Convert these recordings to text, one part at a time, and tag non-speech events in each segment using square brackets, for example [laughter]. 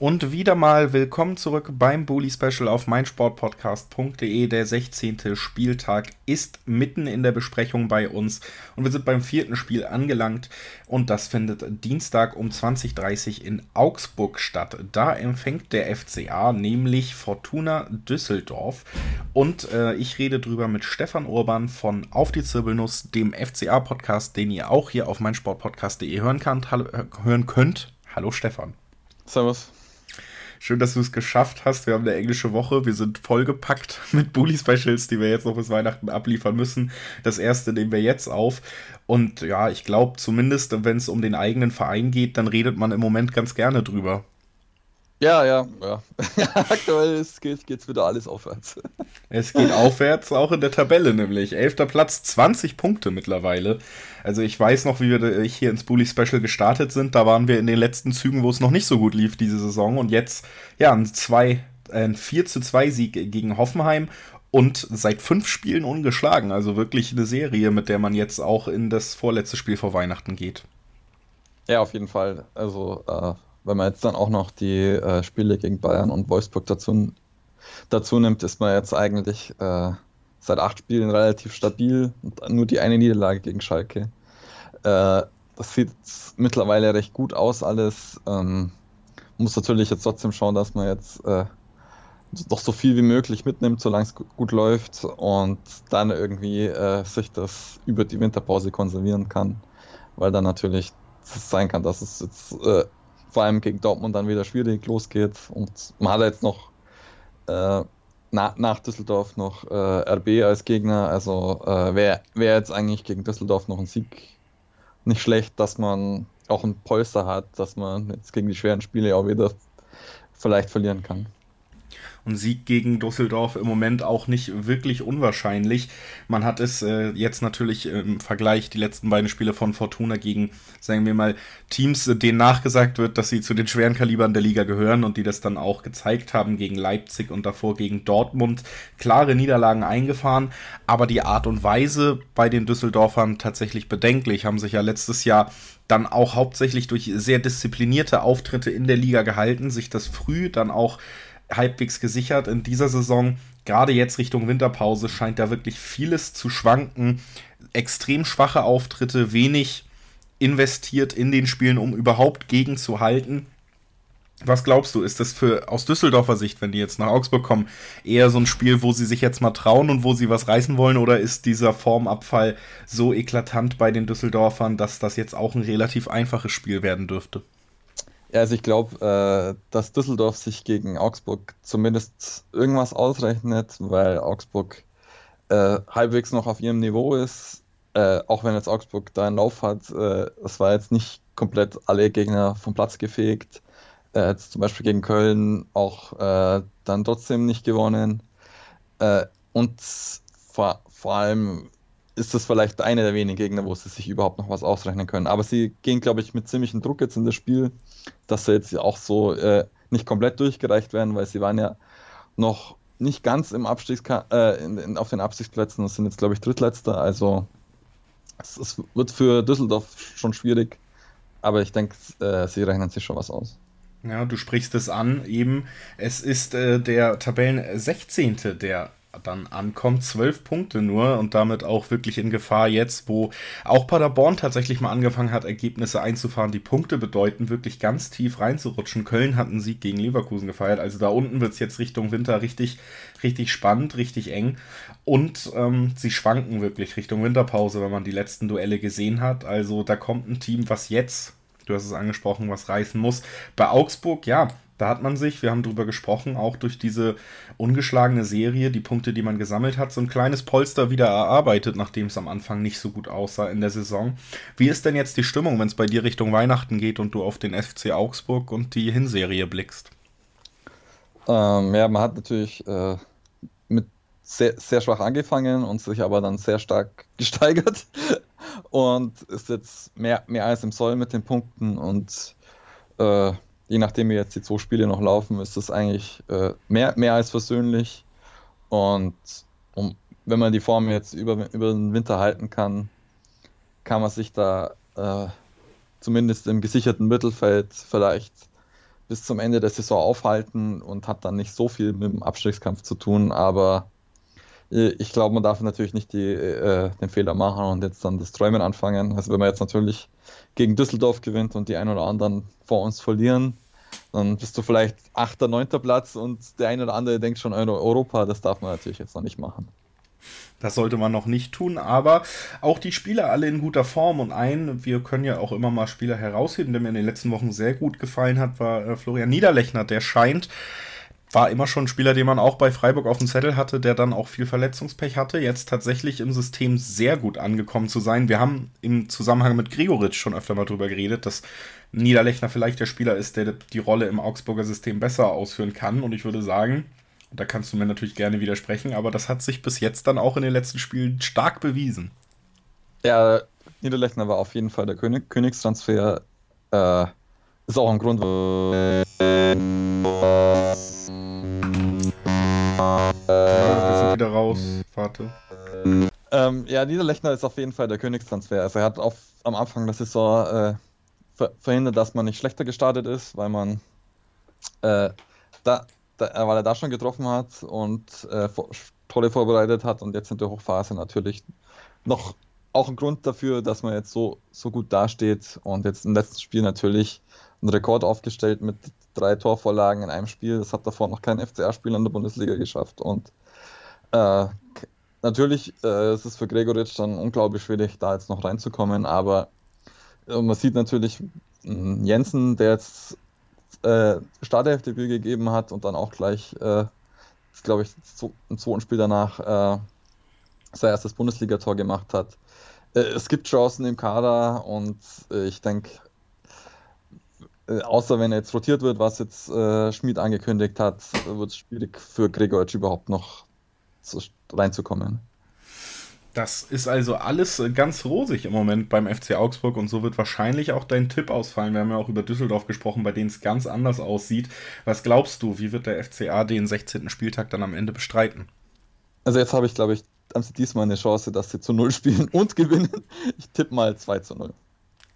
Und wieder mal willkommen zurück beim Bully Special auf meinsportpodcast.de. Der 16. Spieltag ist mitten in der Besprechung bei uns und wir sind beim vierten Spiel angelangt und das findet Dienstag um 20.30 Uhr in Augsburg statt. Da empfängt der FCA nämlich Fortuna Düsseldorf und äh, ich rede drüber mit Stefan Urban von Auf die Zirbelnuss, dem FCA-Podcast, den ihr auch hier auf meinsportpodcast.de hören, hören könnt. Hallo Stefan. Servus. Schön, dass du es geschafft hast. Wir haben eine englische Woche. Wir sind vollgepackt [laughs] mit Bully Specials, die wir jetzt noch bis Weihnachten abliefern müssen. Das erste nehmen wir jetzt auf. Und ja, ich glaube, zumindest wenn es um den eigenen Verein geht, dann redet man im Moment ganz gerne drüber. Ja, ja, ja. [laughs] Aktuell geht es wieder alles aufwärts. Es geht aufwärts, auch in der Tabelle nämlich. Elfter Platz, 20 Punkte mittlerweile. Also ich weiß noch, wie wir hier ins Bully Special gestartet sind. Da waren wir in den letzten Zügen, wo es noch nicht so gut lief diese Saison. Und jetzt, ja, ein, 2, ein 4 zu 2 Sieg gegen Hoffenheim und seit fünf Spielen ungeschlagen. Also wirklich eine Serie, mit der man jetzt auch in das vorletzte Spiel vor Weihnachten geht. Ja, auf jeden Fall. Also äh wenn man jetzt dann auch noch die äh, Spiele gegen Bayern und Wolfsburg dazu, dazu nimmt, ist man jetzt eigentlich äh, seit acht Spielen relativ stabil und nur die eine Niederlage gegen Schalke. Äh, das sieht mittlerweile recht gut aus alles. Ähm, muss natürlich jetzt trotzdem schauen, dass man jetzt äh, doch so viel wie möglich mitnimmt, solange es gut läuft und dann irgendwie äh, sich das über die Winterpause konservieren kann, weil dann natürlich sein kann, dass es jetzt äh, vor allem gegen Dortmund dann wieder schwierig losgeht. Und man hat jetzt noch äh, na, nach Düsseldorf noch äh, RB als Gegner. Also äh, wäre wär jetzt eigentlich gegen Düsseldorf noch ein Sieg nicht schlecht, dass man auch ein Polster hat, dass man jetzt gegen die schweren Spiele auch wieder vielleicht verlieren kann. Und Sieg gegen Düsseldorf im Moment auch nicht wirklich unwahrscheinlich. Man hat es äh, jetzt natürlich im Vergleich die letzten beiden Spiele von Fortuna gegen, sagen wir mal, Teams, denen nachgesagt wird, dass sie zu den schweren Kalibern der Liga gehören und die das dann auch gezeigt haben gegen Leipzig und davor gegen Dortmund. Klare Niederlagen eingefahren, aber die Art und Weise bei den Düsseldorfern tatsächlich bedenklich. Haben sich ja letztes Jahr dann auch hauptsächlich durch sehr disziplinierte Auftritte in der Liga gehalten, sich das früh dann auch halbwegs gesichert in dieser Saison. Gerade jetzt Richtung Winterpause scheint da wirklich vieles zu schwanken. Extrem schwache Auftritte, wenig investiert in den Spielen, um überhaupt gegenzuhalten. Was glaubst du, ist das für aus Düsseldorfer Sicht, wenn die jetzt nach Augsburg kommen, eher so ein Spiel, wo sie sich jetzt mal trauen und wo sie was reißen wollen, oder ist dieser Formabfall so eklatant bei den Düsseldorfern, dass das jetzt auch ein relativ einfaches Spiel werden dürfte? Ja, also ich glaube, äh, dass Düsseldorf sich gegen Augsburg zumindest irgendwas ausrechnet, weil Augsburg äh, halbwegs noch auf ihrem Niveau ist. Äh, auch wenn jetzt Augsburg da einen Lauf hat, äh, es war jetzt nicht komplett alle Gegner vom Platz gefegt. Äh, jetzt zum Beispiel gegen Köln auch äh, dann trotzdem nicht gewonnen. und vor, vor allem ist das vielleicht einer der wenigen Gegner, wo sie sich überhaupt noch was ausrechnen können. Aber sie gehen, glaube ich, mit ziemlichem Druck jetzt in das Spiel, dass sie jetzt auch so äh, nicht komplett durchgereicht werden, weil sie waren ja noch nicht ganz im Abstiegska äh, in, in, auf den Abstiegsplätzen und sind jetzt, glaube ich, Drittletzter. Also es, es, wird für Düsseldorf schon schwierig, aber ich denke, äh, sie rechnen sich schon was aus. Ja, du sprichst es an, eben. Es ist äh, der Tabellen 16., der dann ankommt. Zwölf Punkte nur und damit auch wirklich in Gefahr jetzt, wo auch Paderborn tatsächlich mal angefangen hat, Ergebnisse einzufahren, die Punkte bedeuten, wirklich ganz tief reinzurutschen. Köln hat einen Sieg gegen Leverkusen gefeiert. Also da unten wird es jetzt Richtung Winter richtig, richtig spannend, richtig eng. Und ähm, sie schwanken wirklich Richtung Winterpause, wenn man die letzten Duelle gesehen hat. Also da kommt ein Team, was jetzt du hast es angesprochen, was reißen muss. Bei Augsburg, ja, da hat man sich, wir haben drüber gesprochen, auch durch diese ungeschlagene Serie, die Punkte, die man gesammelt hat, so ein kleines Polster wieder erarbeitet, nachdem es am Anfang nicht so gut aussah in der Saison. Wie ist denn jetzt die Stimmung, wenn es bei dir Richtung Weihnachten geht und du auf den FC Augsburg und die Hinserie blickst? Ähm, ja, man hat natürlich äh, mit sehr, sehr schwach angefangen und sich aber dann sehr stark [laughs] gesteigert und ist jetzt mehr, mehr als im Soll mit den Punkten und äh, je nachdem wie jetzt die zwei Spiele noch laufen, ist das eigentlich äh, mehr, mehr als versöhnlich. Und um, wenn man die Form jetzt über, über den Winter halten kann, kann man sich da äh, zumindest im gesicherten Mittelfeld vielleicht bis zum Ende der Saison aufhalten und hat dann nicht so viel mit dem Abstiegskampf zu tun, aber ich glaube, man darf natürlich nicht die, äh, den Fehler machen und jetzt dann das Träumen anfangen. Also wenn man jetzt natürlich gegen Düsseldorf gewinnt und die ein oder anderen vor uns verlieren, dann bist du vielleicht 8., 9. Platz und der ein oder andere denkt schon Europa. Das darf man natürlich jetzt noch nicht machen. Das sollte man noch nicht tun, aber auch die Spieler alle in guter Form und ein, wir können ja auch immer mal Spieler herausheben, der mir in den letzten Wochen sehr gut gefallen hat, war äh, Florian Niederlechner. Der scheint war immer schon ein Spieler, den man auch bei Freiburg auf dem Zettel hatte, der dann auch viel Verletzungspech hatte, jetzt tatsächlich im System sehr gut angekommen zu sein. Wir haben im Zusammenhang mit Gregoritsch schon öfter mal drüber geredet, dass Niederlechner vielleicht der Spieler ist, der die Rolle im Augsburger System besser ausführen kann. Und ich würde sagen, da kannst du mir natürlich gerne widersprechen, aber das hat sich bis jetzt dann auch in den letzten Spielen stark bewiesen. Ja, Niederlechner war auf jeden Fall der König Königstransfer. Äh, ist auch ein Grund, wir sind wieder raus. Warte. Ähm, ja, Niederlechner ist auf jeden Fall der Königstransfer. Also er hat auf, am Anfang der Saison äh, ver verhindert, dass man nicht schlechter gestartet ist, weil man äh, da, da, weil er da schon getroffen hat und äh, tolle vorbereitet hat und jetzt in der Hochphase natürlich noch auch ein Grund dafür, dass man jetzt so, so gut dasteht und jetzt im letzten Spiel natürlich einen Rekord aufgestellt mit drei Torvorlagen in einem Spiel. Das hat davor noch kein FCA-Spiel in der Bundesliga geschafft. Und äh, natürlich äh, ist es für Gregoritsch dann unglaublich schwierig, da jetzt noch reinzukommen. Aber äh, man sieht natürlich äh, Jensen, der jetzt äh, Startelfdebüt gegeben hat und dann auch gleich, äh, glaube ich, im zweiten Spiel danach äh, sein erstes Bundesligator gemacht hat. Äh, es gibt Chancen im Kader und ich denke, äh, außer wenn er jetzt rotiert wird, was jetzt äh, Schmid angekündigt hat, wird es schwierig für Gregoritsch überhaupt noch zu, reinzukommen. Das ist also alles äh, ganz rosig im Moment beim FC Augsburg und so wird wahrscheinlich auch dein Tipp ausfallen. Wir haben ja auch über Düsseldorf gesprochen, bei denen es ganz anders aussieht. Was glaubst du, wie wird der FCA den 16. Spieltag dann am Ende bestreiten? Also jetzt habe ich, glaube ich, haben sie diesmal eine Chance, dass sie zu Null spielen und [laughs] gewinnen. Ich tippe mal 2 zu 0.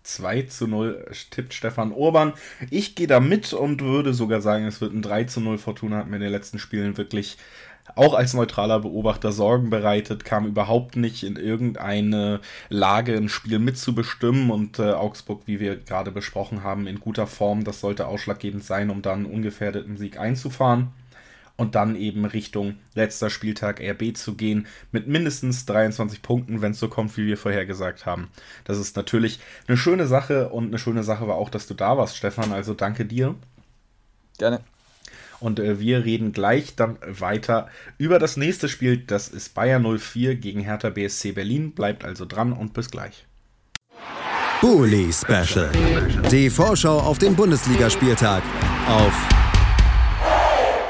2 zu 0 tippt Stefan Urban. Ich gehe da mit und würde sogar sagen, es wird ein 3 zu 0. Fortuna hat mir in den letzten Spielen wirklich auch als neutraler Beobachter Sorgen bereitet, kam überhaupt nicht in irgendeine Lage, ein Spiel mitzubestimmen und äh, Augsburg, wie wir gerade besprochen haben, in guter Form. Das sollte ausschlaggebend sein, um dann einen ungefährdeten Sieg einzufahren und dann eben Richtung letzter Spieltag RB zu gehen mit mindestens 23 Punkten, wenn es so kommt, wie wir vorher gesagt haben. Das ist natürlich eine schöne Sache und eine schöne Sache war auch, dass du da warst, Stefan. Also danke dir. Gerne. Und äh, wir reden gleich dann weiter über das nächste Spiel. Das ist Bayern 04 gegen Hertha BSC Berlin. Bleibt also dran und bis gleich. Bully Special. Die Vorschau auf den Bundesligaspieltag auf